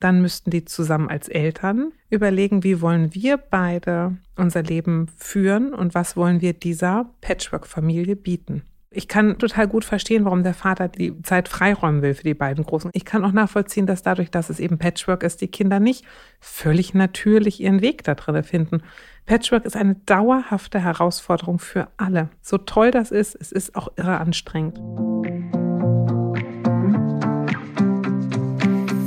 Dann müssten die zusammen als Eltern überlegen, wie wollen wir beide unser Leben führen und was wollen wir dieser Patchwork-Familie bieten. Ich kann total gut verstehen, warum der Vater die Zeit freiräumen will für die beiden Großen. Ich kann auch nachvollziehen, dass dadurch, dass es eben Patchwork ist, die Kinder nicht völlig natürlich ihren Weg da drin finden. Patchwork ist eine dauerhafte Herausforderung für alle. So toll das ist, es ist auch irre anstrengend.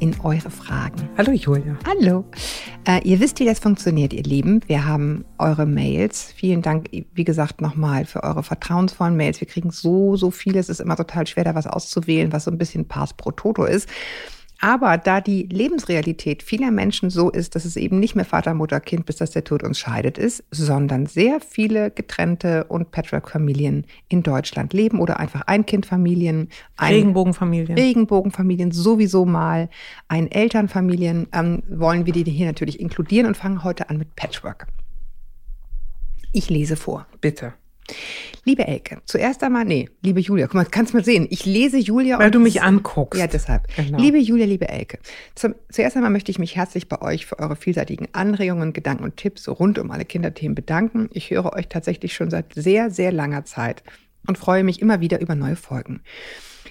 in eure Fragen. Hallo Julia. Hallo. Äh, ihr wisst, wie das funktioniert, ihr Lieben. Wir haben eure Mails. Vielen Dank, wie gesagt, nochmal für eure vertrauensvollen Mails. Wir kriegen so, so viele. Es ist immer total schwer, da was auszuwählen, was so ein bisschen Pass pro Toto ist. Aber da die Lebensrealität vieler Menschen so ist, dass es eben nicht mehr Vater, Mutter, Kind, bis dass der Tod uns scheidet ist, sondern sehr viele getrennte und Patchwork-Familien in Deutschland leben oder einfach Ein-Kind-Familien, ein Regenbogenfamilien. Regenbogenfamilien sowieso mal, ein Elternfamilien, ähm, wollen wir die hier natürlich inkludieren und fangen heute an mit Patchwork. Ich lese vor. Bitte. Liebe Elke, zuerst einmal, nee, liebe Julia, guck mal, kannst mal sehen, ich lese Julia. Weil du mich anguckst. Ja, deshalb. Genau. Liebe Julia, liebe Elke, zum, zuerst einmal möchte ich mich herzlich bei euch für eure vielseitigen Anregungen, Gedanken und Tipps rund um alle Kinderthemen bedanken. Ich höre euch tatsächlich schon seit sehr, sehr langer Zeit und freue mich immer wieder über neue Folgen.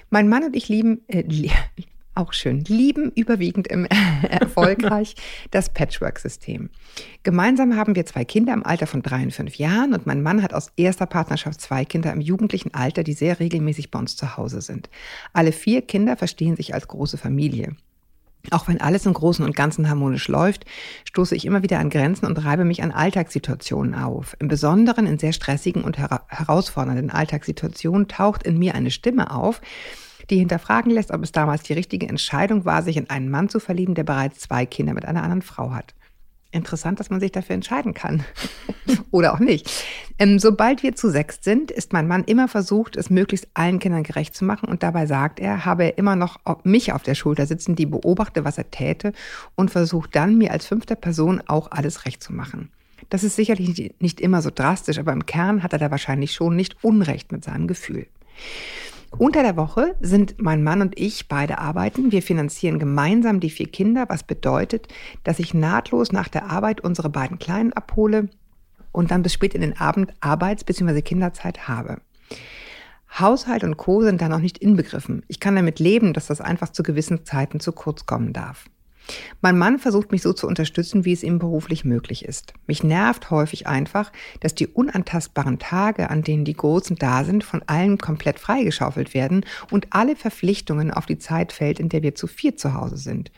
Mein Mann und ich lieben, äh, auch schön, lieben überwiegend im erfolgreich das Patchwork-System. Gemeinsam haben wir zwei Kinder im Alter von drei und fünf Jahren und mein Mann hat aus erster Partnerschaft zwei Kinder im jugendlichen Alter, die sehr regelmäßig bei uns zu Hause sind. Alle vier Kinder verstehen sich als große Familie. Auch wenn alles im Großen und Ganzen harmonisch läuft, stoße ich immer wieder an Grenzen und reibe mich an Alltagssituationen auf. Im Besonderen in sehr stressigen und hera herausfordernden Alltagssituationen taucht in mir eine Stimme auf, die hinterfragen lässt, ob es damals die richtige Entscheidung war, sich in einen Mann zu verlieben, der bereits zwei Kinder mit einer anderen Frau hat. Interessant, dass man sich dafür entscheiden kann. Oder auch nicht. Ähm, sobald wir zu sechs sind, ist mein Mann immer versucht, es möglichst allen Kindern gerecht zu machen. Und dabei sagt er, habe er immer noch mich auf der Schulter sitzen, die beobachte, was er täte und versucht dann, mir als fünfter Person auch alles recht zu machen. Das ist sicherlich nicht immer so drastisch, aber im Kern hat er da wahrscheinlich schon nicht Unrecht mit seinem Gefühl. Unter der Woche sind mein Mann und ich beide arbeiten. Wir finanzieren gemeinsam die vier Kinder, was bedeutet, dass ich nahtlos nach der Arbeit unsere beiden Kleinen abhole und dann bis spät in den Abend Arbeits- bzw. Kinderzeit habe. Haushalt und Co. sind da noch nicht inbegriffen. Ich kann damit leben, dass das einfach zu gewissen Zeiten zu kurz kommen darf. Mein Mann versucht mich so zu unterstützen, wie es ihm beruflich möglich ist. Mich nervt häufig einfach, dass die unantastbaren Tage, an denen die Großen da sind, von allen komplett freigeschaufelt werden und alle Verpflichtungen auf die Zeit fällt, in der wir zu vier zu Hause sind.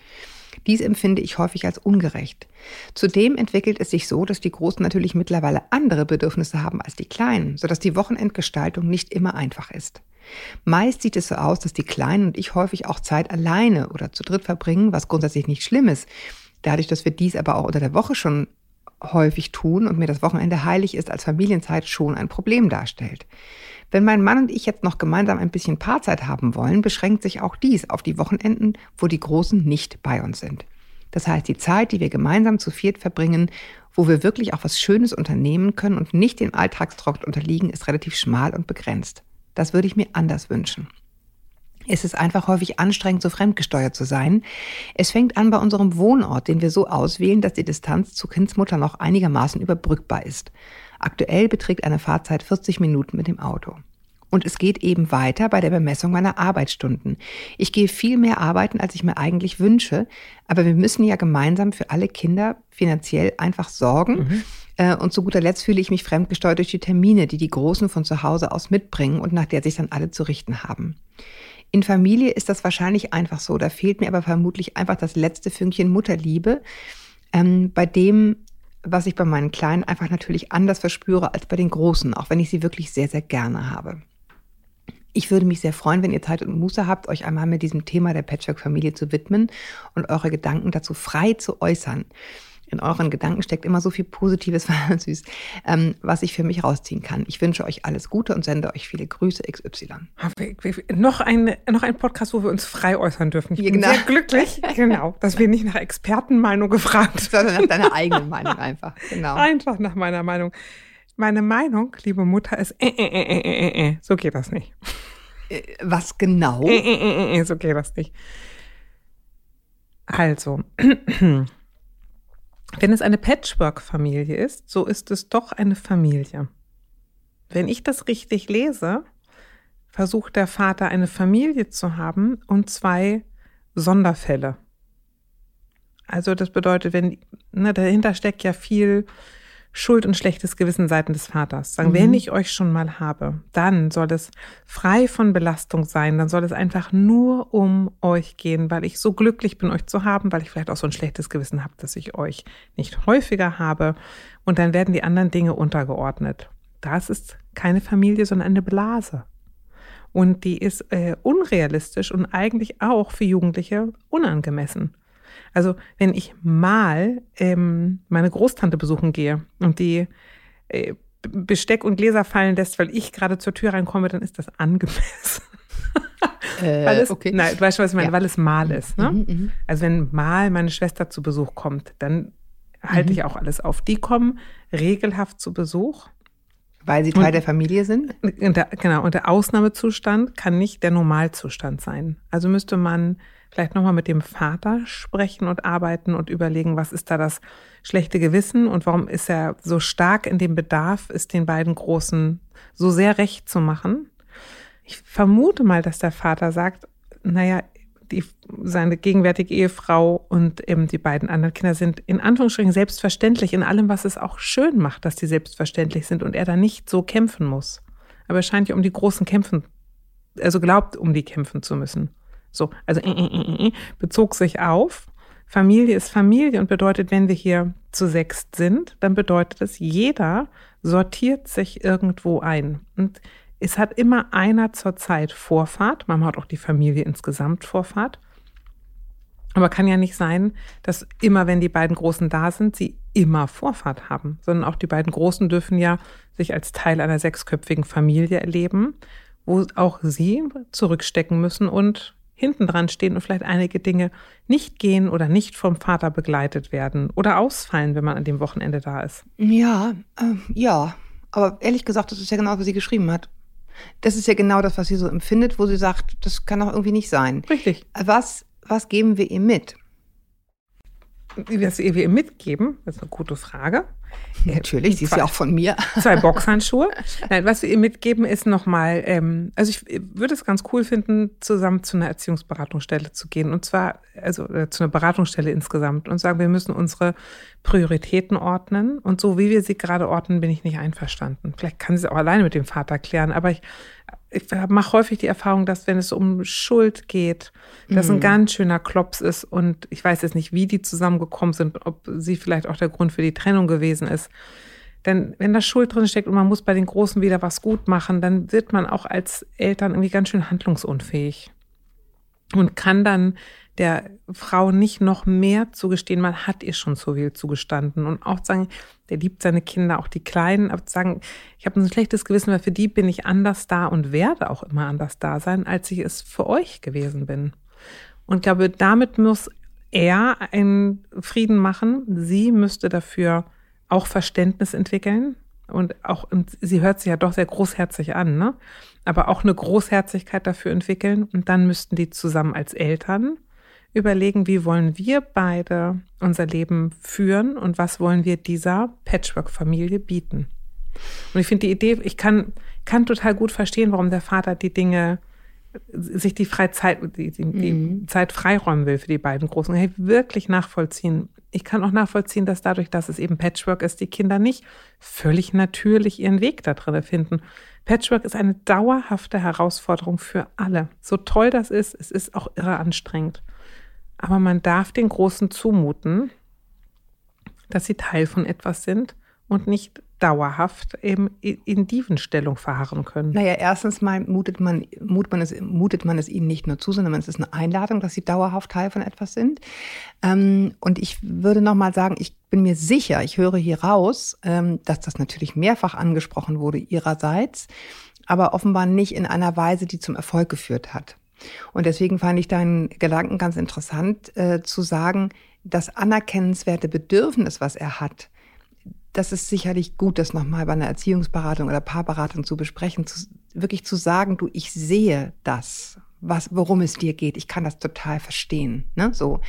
Dies empfinde ich häufig als ungerecht. Zudem entwickelt es sich so, dass die Großen natürlich mittlerweile andere Bedürfnisse haben als die Kleinen, sodass die Wochenendgestaltung nicht immer einfach ist. Meist sieht es so aus, dass die Kleinen und ich häufig auch Zeit alleine oder zu dritt verbringen, was grundsätzlich nicht schlimm ist. Dadurch, dass wir dies aber auch unter der Woche schon häufig tun und mir das Wochenende heilig ist, als Familienzeit schon ein Problem darstellt. Wenn mein Mann und ich jetzt noch gemeinsam ein bisschen Paarzeit haben wollen, beschränkt sich auch dies auf die Wochenenden, wo die Großen nicht bei uns sind. Das heißt, die Zeit, die wir gemeinsam zu viert verbringen, wo wir wirklich auch was Schönes unternehmen können und nicht dem Alltagsdruck unterliegen, ist relativ schmal und begrenzt. Das würde ich mir anders wünschen. Es ist einfach häufig anstrengend, so fremdgesteuert zu sein. Es fängt an bei unserem Wohnort, den wir so auswählen, dass die Distanz zur Kindsmutter noch einigermaßen überbrückbar ist. Aktuell beträgt eine Fahrzeit 40 Minuten mit dem Auto. Und es geht eben weiter bei der Bemessung meiner Arbeitsstunden. Ich gehe viel mehr arbeiten, als ich mir eigentlich wünsche, aber wir müssen ja gemeinsam für alle Kinder finanziell einfach sorgen. Mhm. Äh, und zu guter Letzt fühle ich mich fremdgesteuert durch die Termine, die die Großen von zu Hause aus mitbringen und nach der sich dann alle zu richten haben. In Familie ist das wahrscheinlich einfach so. Da fehlt mir aber vermutlich einfach das letzte Fünkchen Mutterliebe, ähm, bei dem, was ich bei meinen Kleinen einfach natürlich anders verspüre als bei den Großen, auch wenn ich sie wirklich sehr, sehr gerne habe. Ich würde mich sehr freuen, wenn ihr Zeit und Muße habt, euch einmal mit diesem Thema der Patchwork-Familie zu widmen und eure Gedanken dazu frei zu äußern. In euren Gedanken steckt immer so viel Positives, süß, ähm, was ich für mich rausziehen kann. Ich wünsche euch alles Gute und sende euch viele Grüße XY. Noch ein, noch ein Podcast, wo wir uns frei äußern dürfen. Ich bin genau. sehr glücklich, genau, dass wir nicht nach Expertenmeinung gefragt Sondern nach deiner eigenen Meinung einfach. Genau. Einfach nach meiner Meinung. Meine Meinung, liebe Mutter, ist äh, äh, äh, äh, äh, äh. so geht das nicht. Was genau? Äh, äh, äh, äh, so geht das nicht. Also, wenn es eine Patchwork-Familie ist, so ist es doch eine Familie. Wenn ich das richtig lese, versucht der Vater eine Familie zu haben und zwei Sonderfälle. Also das bedeutet, wenn ne, dahinter steckt ja viel Schuld und schlechtes Gewissen seiten des Vaters. Sagen, mhm. wenn ich euch schon mal habe, dann soll es frei von Belastung sein, dann soll es einfach nur um euch gehen, weil ich so glücklich bin, euch zu haben, weil ich vielleicht auch so ein schlechtes Gewissen habe, dass ich euch nicht häufiger habe. Und dann werden die anderen Dinge untergeordnet. Das ist keine Familie, sondern eine Blase. Und die ist äh, unrealistisch und eigentlich auch für Jugendliche unangemessen. Also wenn ich mal ähm, meine Großtante besuchen gehe und die äh, Besteck und Gläser fallen lässt, weil ich gerade zur Tür reinkomme, dann ist das angemessen. Äh, weil es, okay. Nein, du weißt was ich meine, ja. weil es mal ist. Ne? Mhm, mhm. also wenn mal meine Schwester zu Besuch kommt, dann halte mhm. ich auch alles auf. Die kommen regelhaft zu Besuch. Weil sie Teil und, der Familie sind? Der, genau, und der Ausnahmezustand kann nicht der Normalzustand sein. Also müsste man vielleicht nochmal mit dem Vater sprechen und arbeiten und überlegen, was ist da das schlechte Gewissen und warum ist er so stark in dem Bedarf, ist den beiden Großen so sehr recht zu machen. Ich vermute mal, dass der Vater sagt, naja, die, seine gegenwärtige Ehefrau und eben die beiden anderen Kinder sind in Anführungsstrichen selbstverständlich in allem, was es auch schön macht, dass die selbstverständlich sind und er da nicht so kämpfen muss. Aber er scheint ja um die großen kämpfen, also glaubt, um die kämpfen zu müssen. So, also äh, äh, äh, bezog sich auf. Familie ist Familie und bedeutet, wenn wir hier zu sechst sind, dann bedeutet es, jeder sortiert sich irgendwo ein. Und es hat immer einer zur Zeit Vorfahrt. Man hat auch die Familie insgesamt Vorfahrt. Aber kann ja nicht sein, dass immer, wenn die beiden Großen da sind, sie immer Vorfahrt haben, sondern auch die beiden Großen dürfen ja sich als Teil einer sechsköpfigen Familie erleben, wo auch sie zurückstecken müssen und hinten dran stehen und vielleicht einige Dinge nicht gehen oder nicht vom Vater begleitet werden oder ausfallen, wenn man an dem Wochenende da ist. Ja, äh, ja. Aber ehrlich gesagt, das ist ja genau, was sie geschrieben hat. Das ist ja genau das, was sie so empfindet, wo sie sagt, das kann doch irgendwie nicht sein. Richtig. Was, was geben wir ihr mit? Was wir ihr mitgeben, das ist eine gute Frage. Natürlich, sie ist ja auch von mir. Zwei Boxhandschuhe. Nein, was wir ihr mitgeben, ist nochmal, ähm, also ich würde es ganz cool finden, zusammen zu einer Erziehungsberatungsstelle zu gehen. Und zwar, also äh, zu einer Beratungsstelle insgesamt und sagen, wir müssen unsere Prioritäten ordnen. Und so wie wir sie gerade ordnen, bin ich nicht einverstanden. Vielleicht kann sie es auch alleine mit dem Vater klären, aber ich ich mache häufig die Erfahrung, dass wenn es um Schuld geht, das mhm. ein ganz schöner Klops ist und ich weiß jetzt nicht, wie die zusammengekommen sind, ob sie vielleicht auch der Grund für die Trennung gewesen ist. Denn wenn da Schuld drin steckt und man muss bei den Großen wieder was gut machen, dann wird man auch als Eltern irgendwie ganz schön handlungsunfähig und kann dann der Frau nicht noch mehr zugestehen, man hat ihr schon so viel zugestanden und auch sagen, der liebt seine Kinder, auch die Kleinen, aber sagen, ich habe ein schlechtes Gewissen, weil für die bin ich anders da und werde auch immer anders da sein, als ich es für euch gewesen bin. Und ich glaube, damit muss er einen Frieden machen. Sie müsste dafür auch Verständnis entwickeln. Und auch, und sie hört sich ja doch sehr großherzig an, ne? Aber auch eine Großherzigkeit dafür entwickeln. Und dann müssten die zusammen als Eltern überlegen, wie wollen wir beide unser Leben führen und was wollen wir dieser Patchwork-Familie bieten. Und ich finde die Idee, ich kann, kann total gut verstehen, warum der Vater die Dinge, sich die Freizeit, die, die, die mhm. Zeit freiräumen will für die beiden Großen. Hey, wirklich nachvollziehen. Ich kann auch nachvollziehen, dass dadurch, dass es eben Patchwork ist, die Kinder nicht völlig natürlich ihren Weg da drin finden. Patchwork ist eine dauerhafte Herausforderung für alle. So toll das ist, es ist auch irre anstrengend. Aber man darf den Großen zumuten, dass sie Teil von etwas sind und nicht dauerhaft eben in Dievenstellung verharren können. Naja, erstens mal mutet man, mutet man, es, mutet man es ihnen nicht nur zu, sondern es ist eine Einladung, dass sie dauerhaft Teil von etwas sind. Ähm, und ich würde noch mal sagen, ich bin mir sicher, ich höre hier raus, ähm, dass das natürlich mehrfach angesprochen wurde ihrerseits, aber offenbar nicht in einer Weise, die zum Erfolg geführt hat. Und deswegen fand ich deinen Gedanken ganz interessant, äh, zu sagen, das anerkennenswerte Bedürfnis, was er hat, das ist sicherlich gut, das nochmal bei einer Erziehungsberatung oder Paarberatung zu besprechen, zu, wirklich zu sagen, du, ich sehe das, was, worum es dir geht. Ich kann das total verstehen, ne, so.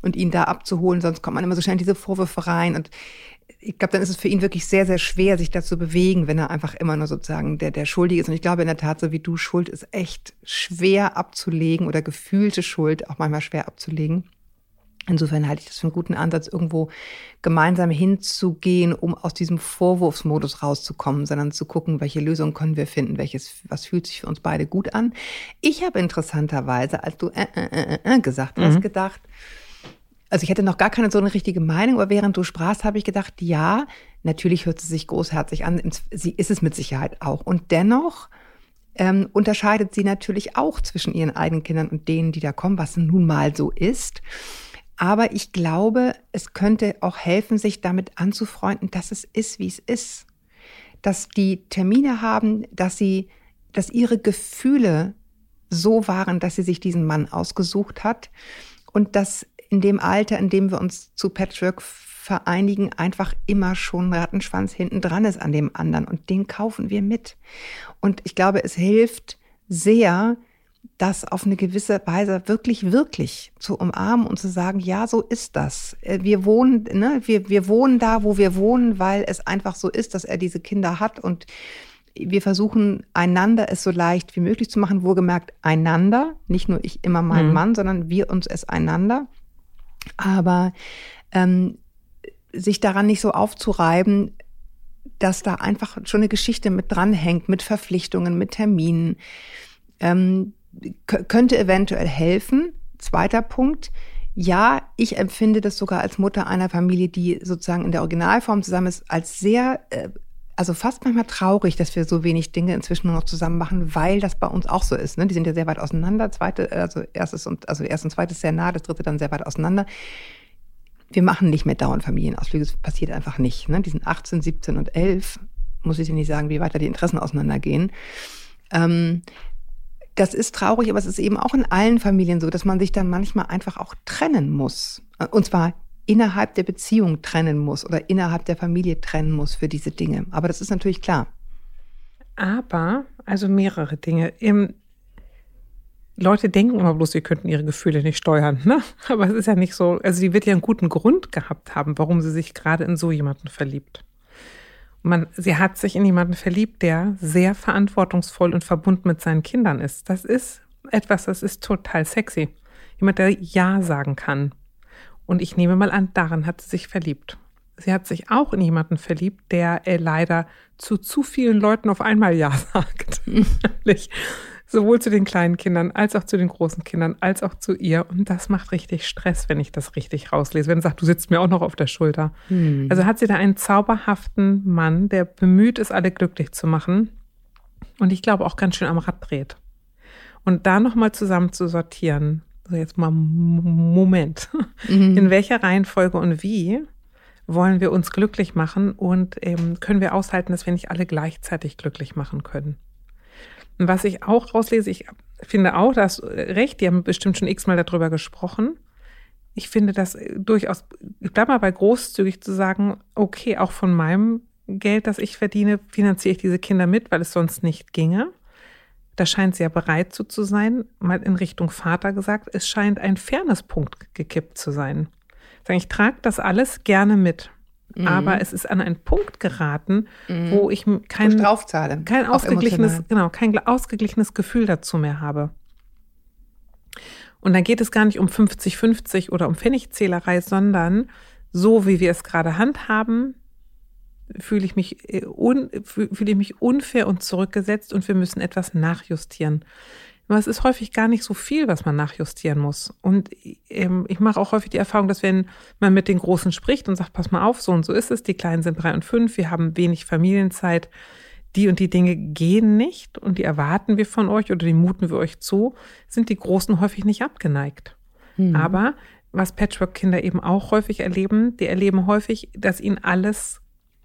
Und ihn da abzuholen, sonst kommt man immer so schnell in diese Vorwürfe rein und ich glaube, dann ist es für ihn wirklich sehr, sehr schwer, sich dazu bewegen, wenn er einfach immer nur sozusagen der, der Schuldige ist. Und ich glaube in der Tat, so wie du, Schuld ist echt schwer abzulegen oder gefühlte Schuld auch manchmal schwer abzulegen. Insofern halte ich das für einen guten Ansatz, irgendwo gemeinsam hinzugehen, um aus diesem Vorwurfsmodus rauszukommen, sondern zu gucken, welche Lösung können wir finden, welches, was fühlt sich für uns beide gut an. Ich habe interessanterweise, als du äh, äh, äh, äh gesagt hast, mhm. gedacht, also ich hätte noch gar keine so eine richtige Meinung, aber während du sprachst, habe ich gedacht, ja, natürlich hört sie sich großherzig an. Sie ist es mit Sicherheit auch. Und dennoch ähm, unterscheidet sie natürlich auch zwischen ihren eigenen Kindern und denen, die da kommen, was nun mal so ist. Aber ich glaube, es könnte auch helfen, sich damit anzufreunden, dass es ist, wie es ist. Dass die Termine haben, dass sie, dass ihre Gefühle so waren, dass sie sich diesen Mann ausgesucht hat und dass in dem Alter, in dem wir uns zu Patchwork vereinigen, einfach immer schon Rattenschwanz hinten dran ist an dem anderen und den kaufen wir mit. Und ich glaube, es hilft sehr, das auf eine gewisse Weise wirklich, wirklich zu umarmen und zu sagen, ja, so ist das. Äh, wir wohnen, ne, wir, wir wohnen da, wo wir wohnen, weil es einfach so ist, dass er diese Kinder hat und wir versuchen einander es so leicht wie möglich zu machen, wohlgemerkt einander, nicht nur ich immer mein mhm. Mann, sondern wir uns es einander. Aber ähm, sich daran nicht so aufzureiben, dass da einfach schon eine Geschichte mit dranhängt, mit Verpflichtungen, mit Terminen. Ähm, könnte eventuell helfen. Zweiter Punkt. Ja, ich empfinde das sogar als Mutter einer Familie, die sozusagen in der Originalform zusammen ist, als sehr, äh, also fast manchmal traurig, dass wir so wenig Dinge inzwischen nur noch zusammen machen, weil das bei uns auch so ist. Ne? Die sind ja sehr weit auseinander. Zweite, also erstes und also erstes und zweites sehr nah, das dritte dann sehr weit auseinander. Wir machen nicht mehr dauernd Familienausflüge, das passiert einfach nicht. Ne? Die sind 18, 17 und 11, muss ich dir nicht sagen, wie weiter die Interessen auseinandergehen. Ähm, das ist traurig, aber es ist eben auch in allen Familien so, dass man sich dann manchmal einfach auch trennen muss. Und zwar innerhalb der Beziehung trennen muss oder innerhalb der Familie trennen muss für diese Dinge. Aber das ist natürlich klar. Aber, also mehrere Dinge. Im Leute denken immer bloß, sie könnten ihre Gefühle nicht steuern. Ne? Aber es ist ja nicht so. Also sie wird ja einen guten Grund gehabt haben, warum sie sich gerade in so jemanden verliebt man, sie hat sich in jemanden verliebt, der sehr verantwortungsvoll und verbunden mit seinen Kindern ist. Das ist etwas, das ist total sexy. Jemand, der Ja sagen kann. Und ich nehme mal an, daran hat sie sich verliebt. Sie hat sich auch in jemanden verliebt, der äh, leider zu zu vielen Leuten auf einmal Ja sagt. sowohl zu den kleinen Kindern als auch zu den großen Kindern, als auch zu ihr. Und das macht richtig Stress, wenn ich das richtig rauslese. Wenn sie sagt, du sitzt mir auch noch auf der Schulter. Hm. Also hat sie da einen zauberhaften Mann, der bemüht ist, alle glücklich zu machen. Und ich glaube auch ganz schön am Rad dreht. Und da nochmal zusammen zu sortieren. Also jetzt mal Moment. Mhm. In welcher Reihenfolge und wie wollen wir uns glücklich machen und ähm, können wir aushalten, dass wir nicht alle gleichzeitig glücklich machen können? Was ich auch rauslese, ich finde auch, da hast recht, die haben bestimmt schon x-mal darüber gesprochen. Ich finde das durchaus, ich bleibe mal bei großzügig zu sagen, okay, auch von meinem Geld, das ich verdiene, finanziere ich diese Kinder mit, weil es sonst nicht ginge. Da scheint sie ja bereit zu, zu sein, mal in Richtung Vater gesagt, es scheint ein Fairnesspunkt gekippt zu sein. Ich trage das alles gerne mit. Mhm. Aber es ist an einen Punkt geraten, mhm. wo ich kein, draufzahle, kein ausgeglichenes, genau, kein ausgeglichenes Gefühl dazu mehr habe. Und dann geht es gar nicht um 50-50 oder um Pfennigzählerei, sondern so wie wir es gerade handhaben, fühle ich mich äh, un, fühle ich mich unfair und zurückgesetzt und wir müssen etwas nachjustieren. Aber es ist häufig gar nicht so viel, was man nachjustieren muss. Und ähm, ich mache auch häufig die Erfahrung, dass wenn man mit den Großen spricht und sagt, pass mal auf, so und so ist es, die Kleinen sind drei und fünf, wir haben wenig Familienzeit, die und die Dinge gehen nicht und die erwarten wir von euch oder die muten wir euch zu, sind die Großen häufig nicht abgeneigt. Mhm. Aber was Patchwork-Kinder eben auch häufig erleben, die erleben häufig, dass ihnen alles,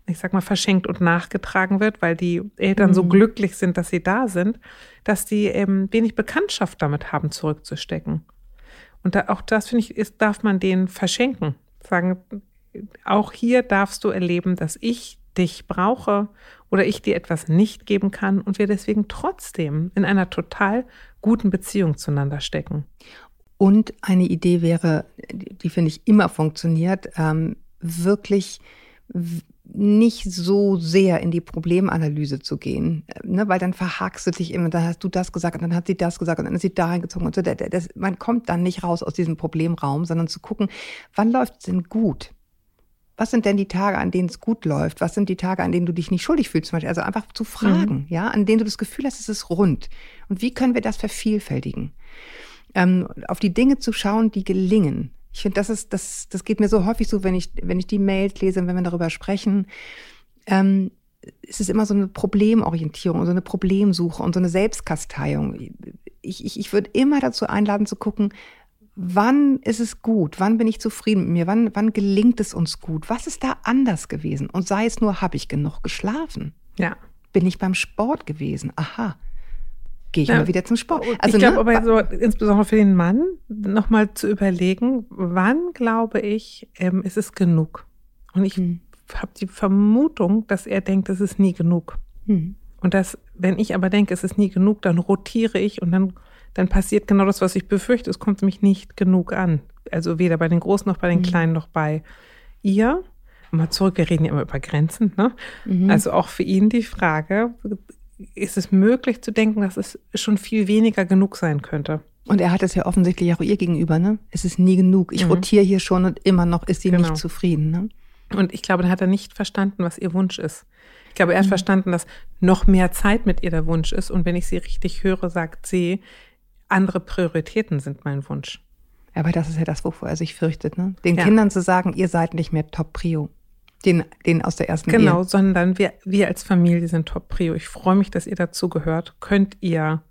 ich sag mal, verschenkt und nachgetragen wird, weil die Eltern mhm. so glücklich sind, dass sie da sind, dass die eben wenig Bekanntschaft damit haben, zurückzustecken. Und da, auch das, finde ich, ist, darf man denen verschenken. Sagen, auch hier darfst du erleben, dass ich dich brauche oder ich dir etwas nicht geben kann und wir deswegen trotzdem in einer total guten Beziehung zueinander stecken. Und eine Idee wäre, die finde ich immer funktioniert, ähm, wirklich nicht so sehr in die Problemanalyse zu gehen, ne, weil dann verhakst du dich immer, dann hast du das gesagt und dann hat sie das gesagt und dann ist sie da reingezogen und so. Das, das, man kommt dann nicht raus aus diesem Problemraum, sondern zu gucken, wann läuft es denn gut? Was sind denn die Tage, an denen es gut läuft? Was sind die Tage, an denen du dich nicht schuldig fühlst? Zum Beispiel? Also einfach zu fragen, mhm. ja, an denen du das Gefühl hast, es ist rund. Und wie können wir das vervielfältigen? Ähm, auf die Dinge zu schauen, die gelingen. Ich finde, das ist, das, das geht mir so häufig so, wenn ich, wenn ich die Mails lese und wenn wir darüber sprechen. Ähm, es ist immer so eine Problemorientierung, so eine Problemsuche und so eine Selbstkasteiung. Ich, ich, ich würde immer dazu einladen zu gucken, wann ist es gut? Wann bin ich zufrieden mit mir? Wann, wann gelingt es uns gut? Was ist da anders gewesen? Und sei es nur, habe ich genug geschlafen? Ja. Bin ich beim Sport gewesen? Aha. Gehe ich ja. mal wieder zum Sport. Also, ich glaube ne? aber so, insbesondere für den Mann, nochmal zu überlegen, wann glaube ich, ähm, ist es genug? Und ich hm. habe die Vermutung, dass er denkt, es ist nie genug. Hm. Und dass, wenn ich aber denke, es ist nie genug, dann rotiere ich und dann dann passiert genau das, was ich befürchte. Es kommt nämlich nicht genug an. Also weder bei den Großen noch bei den mhm. Kleinen noch bei ihr. Mal zurück, wir reden ja immer über Grenzen. Ne? Mhm. Also auch für ihn die Frage, ist es möglich zu denken, dass es schon viel weniger genug sein könnte? Und er hat es ja offensichtlich auch ihr gegenüber, ne? Es ist nie genug. Ich mhm. rotiere hier schon und immer noch ist sie genau. nicht zufrieden, ne? Und ich glaube, dann hat er nicht verstanden, was ihr Wunsch ist. Ich glaube, er hat mhm. verstanden, dass noch mehr Zeit mit ihr der Wunsch ist. Und wenn ich sie richtig höre, sagt sie, andere Prioritäten sind mein Wunsch. Aber das ist ja das, wovor er sich fürchtet, ne? Den ja. Kindern zu sagen, ihr seid nicht mehr Top Prio. Den, den aus der ersten Genau, Ehe. sondern wir, wir als Familie sind Top Prio. Ich freue mich, dass ihr dazu gehört. Könnt ihr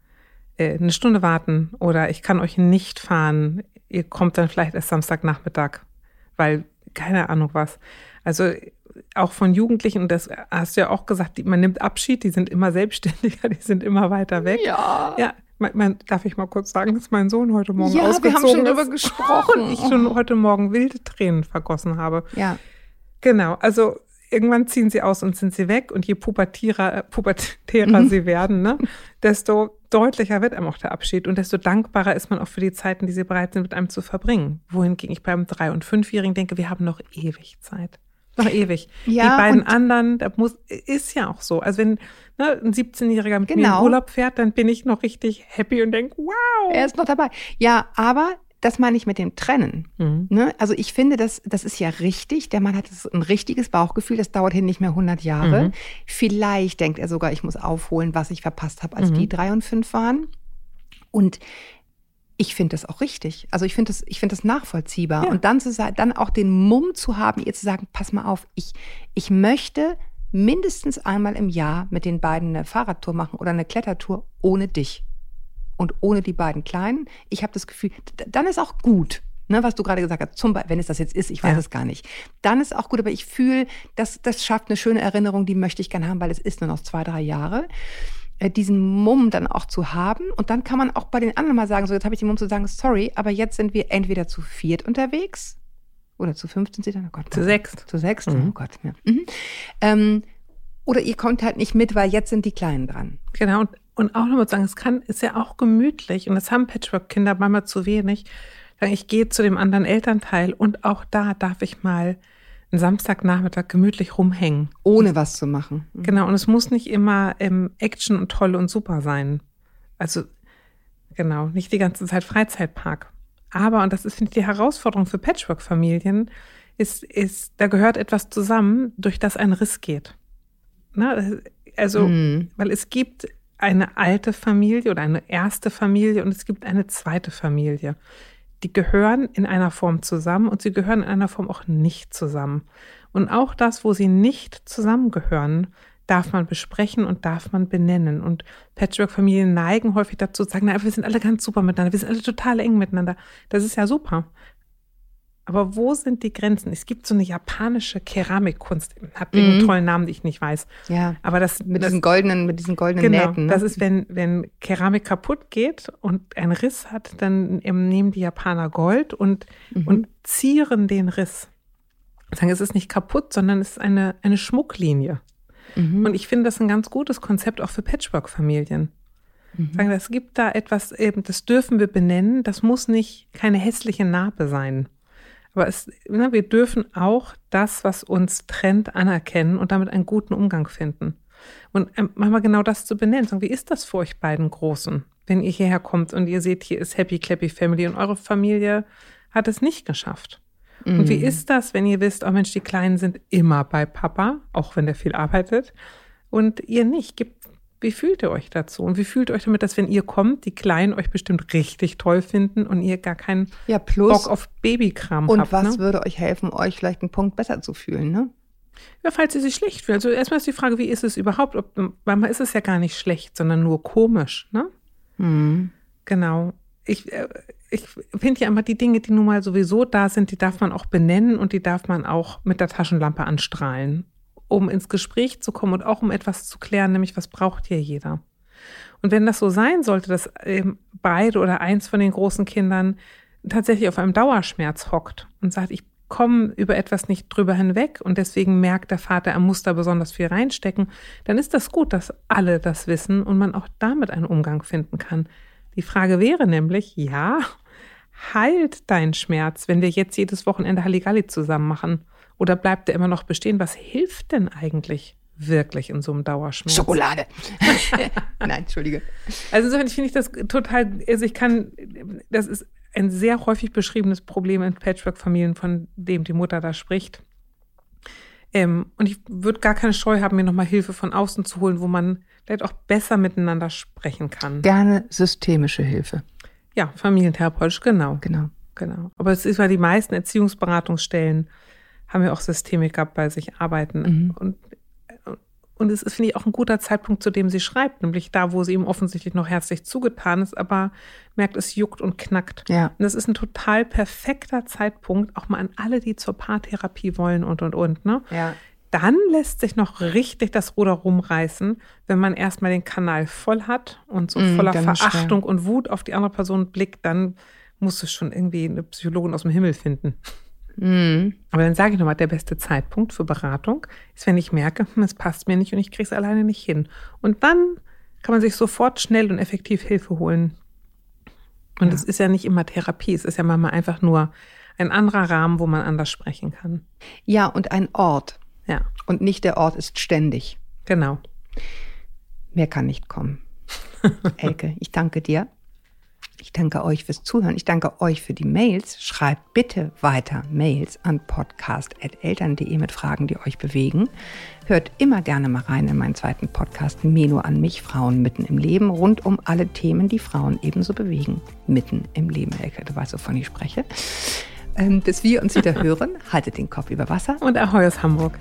äh, eine Stunde warten oder ich kann euch nicht fahren. Ihr kommt dann vielleicht erst Samstagnachmittag, weil keine Ahnung was. Also auch von Jugendlichen, und das hast du ja auch gesagt, man nimmt Abschied, die sind immer selbstständiger, die sind immer weiter weg. Ja. Ja, mein, mein, darf ich mal kurz sagen, dass mein Sohn heute Morgen ja, ausgezogen wir haben schon darüber gesprochen. Ich schon heute Morgen wilde Tränen vergossen habe. Ja. Genau, also irgendwann ziehen sie aus und sind sie weg und je pubertierer, äh, pubertärer mhm. sie werden, ne, desto deutlicher wird einem auch der Abschied und desto dankbarer ist man auch für die Zeiten, die sie bereit sind, mit einem zu verbringen. Wohingegen ich beim Drei- und Fünfjährigen denke, wir haben noch ewig Zeit. Noch ewig. Ja, die beiden anderen, das muss, ist ja auch so. Also wenn ne, ein 17-Jähriger mit genau. mir in genau. Urlaub fährt, dann bin ich noch richtig happy und denke, wow. Er ist noch dabei. Ja, aber das meine ich mit dem Trennen. Mhm. Ne? Also ich finde, das, das ist ja richtig. Der Mann hat ein richtiges Bauchgefühl. Das dauert hin nicht mehr 100 Jahre. Mhm. Vielleicht denkt er sogar, ich muss aufholen, was ich verpasst habe, als mhm. die drei und fünf waren. Und ich finde das auch richtig. Also ich finde das, ich finde das nachvollziehbar. Ja. Und dann zu dann auch den Mumm zu haben, ihr zu sagen, pass mal auf, ich, ich möchte mindestens einmal im Jahr mit den beiden eine Fahrradtour machen oder eine Klettertour ohne dich. Und ohne die beiden Kleinen. Ich habe das Gefühl, dann ist auch gut. Ne, was du gerade gesagt hast, zum Beispiel, wenn es das jetzt ist, ich weiß ja. es gar nicht. Dann ist auch gut, aber ich fühle, das, das schafft eine schöne Erinnerung, die möchte ich gerne haben, weil es ist nur noch zwei, drei Jahre. Äh, diesen Mumm dann auch zu haben. Und dann kann man auch bei den anderen mal sagen, so jetzt habe ich den Mumm zu sagen, sorry, aber jetzt sind wir entweder zu viert unterwegs oder zu 15 sie dann, oh Gott. Zu sechst. Zu sechst, mhm. oh Gott. Ja. Mhm. Ähm, oder ihr kommt halt nicht mit, weil jetzt sind die Kleinen dran. Genau, und, und auch nochmal zu sagen, es kann, ist ja auch gemütlich und das haben Patchwork-Kinder manchmal zu wenig. Ich gehe zu dem anderen Elternteil und auch da darf ich mal einen Samstagnachmittag gemütlich rumhängen. Ohne was zu machen. Mhm. Genau, und es muss nicht immer ähm, Action und toll und super sein. Also, genau, nicht die ganze Zeit Freizeitpark. Aber, und das ist, finde ich, die Herausforderung für Patchwork-Familien, ist, ist, da gehört etwas zusammen, durch das ein Riss geht. Na, also, mhm. weil es gibt eine alte Familie oder eine erste Familie und es gibt eine zweite Familie die gehören in einer Form zusammen und sie gehören in einer Form auch nicht zusammen. Und auch das, wo sie nicht zusammengehören, darf man besprechen und darf man benennen. Und Patchwork-Familien neigen häufig dazu zu sagen, na, wir sind alle ganz super miteinander, wir sind alle total eng miteinander. Das ist ja super. Aber wo sind die Grenzen? Es gibt so eine japanische Keramikkunst, hat einen mhm. tollen Namen, den ich nicht weiß. Ja. Aber das mit das, diesen goldenen, mit diesen goldenen genau, Nähten. Ne? Das ist, wenn, wenn Keramik kaputt geht und ein Riss hat, dann nehmen die Japaner Gold und, mhm. und zieren den Riss. Sagen, es ist nicht kaputt, sondern es ist eine, eine Schmucklinie. Mhm. Und ich finde das ein ganz gutes Konzept auch für Patchwork-Familien. Mhm. Sagen, es gibt da etwas, eben, das dürfen wir benennen, das muss nicht keine hässliche Narbe sein. Aber es, ne, wir dürfen auch das, was uns trennt, anerkennen und damit einen guten Umgang finden. Und ähm, manchmal genau das zu benennen. Sagen, wie ist das für euch beiden Großen, wenn ihr hierher kommt und ihr seht, hier ist Happy Clappy Family und eure Familie hat es nicht geschafft? Mhm. Und wie mhm. ist das, wenn ihr wisst, oh Mensch, die Kleinen sind immer bei Papa, auch wenn der viel arbeitet, und ihr nicht? Gibt wie fühlt ihr euch dazu? Und wie fühlt ihr euch damit, dass wenn ihr kommt, die Kleinen euch bestimmt richtig toll finden und ihr gar keinen ja, Bock auf Babykram und habt? Und was ne? würde euch helfen, euch vielleicht einen Punkt besser zu fühlen, ne? Ja, falls ihr sich schlecht fühlt. Also erstmal ist die Frage, wie ist es überhaupt? Ob, manchmal ist es ja gar nicht schlecht, sondern nur komisch, ne? Mhm. Genau. Ich, äh, ich finde ja immer die Dinge, die nun mal sowieso da sind, die darf man auch benennen und die darf man auch mit der Taschenlampe anstrahlen um ins Gespräch zu kommen und auch um etwas zu klären, nämlich was braucht hier jeder. Und wenn das so sein sollte, dass ähm, beide oder eins von den großen Kindern tatsächlich auf einem Dauerschmerz hockt und sagt, ich komme über etwas nicht drüber hinweg und deswegen merkt der Vater, er muss da besonders viel reinstecken, dann ist das gut, dass alle das wissen und man auch damit einen Umgang finden kann. Die Frage wäre nämlich, ja, heilt dein Schmerz, wenn wir jetzt jedes Wochenende Halligalli zusammen machen? Oder bleibt er immer noch bestehen? Was hilft denn eigentlich wirklich in so einem Dauerschmerz? Schokolade. Nein, entschuldige. Also insofern finde ich das total, also ich kann, das ist ein sehr häufig beschriebenes Problem in Patchwork-Familien, von dem die Mutter da spricht. Ähm, und ich würde gar keine Scheu haben, mir nochmal Hilfe von außen zu holen, wo man vielleicht auch besser miteinander sprechen kann. Gerne systemische Hilfe. Ja, familientherapeutisch, genau. Genau. Genau. Aber es ist, weil die meisten Erziehungsberatungsstellen haben ja auch Systemiker bei sich arbeiten. Mhm. Und, und es ist, finde ich, auch ein guter Zeitpunkt, zu dem sie schreibt, nämlich da, wo sie ihm offensichtlich noch herzlich zugetan ist, aber merkt, es juckt und knackt. Ja. Und das ist ein total perfekter Zeitpunkt, auch mal an alle, die zur Paartherapie wollen und, und, und. Ne? Ja. Dann lässt sich noch richtig das Ruder rumreißen, wenn man erstmal den Kanal voll hat und so mm, voller Verachtung und Wut auf die andere Person blickt, dann muss es schon irgendwie eine Psychologin aus dem Himmel finden. Mhm. Aber dann sage ich nochmal, der beste Zeitpunkt für Beratung ist, wenn ich merke, hm, es passt mir nicht und ich kriege es alleine nicht hin. Und dann kann man sich sofort schnell und effektiv Hilfe holen. Und es ja. ist ja nicht immer Therapie, es ist ja manchmal einfach nur ein anderer Rahmen, wo man anders sprechen kann. Ja, und ein Ort. Ja. Und nicht der Ort ist ständig. Genau. Mehr kann nicht kommen. Elke, ich danke dir. Ich danke euch fürs Zuhören. Ich danke euch für die Mails. Schreibt bitte weiter Mails an podcast.eltern.de mit Fragen, die euch bewegen. Hört immer gerne mal rein in meinen zweiten Podcast Meno an mich, Frauen mitten im Leben, rund um alle Themen, die Frauen ebenso bewegen. Mitten im Leben, Elke, du weißt, wovon ich spreche. Ähm, bis wir uns wieder hören, haltet den Kopf über Wasser. Und Ahoi aus Hamburg.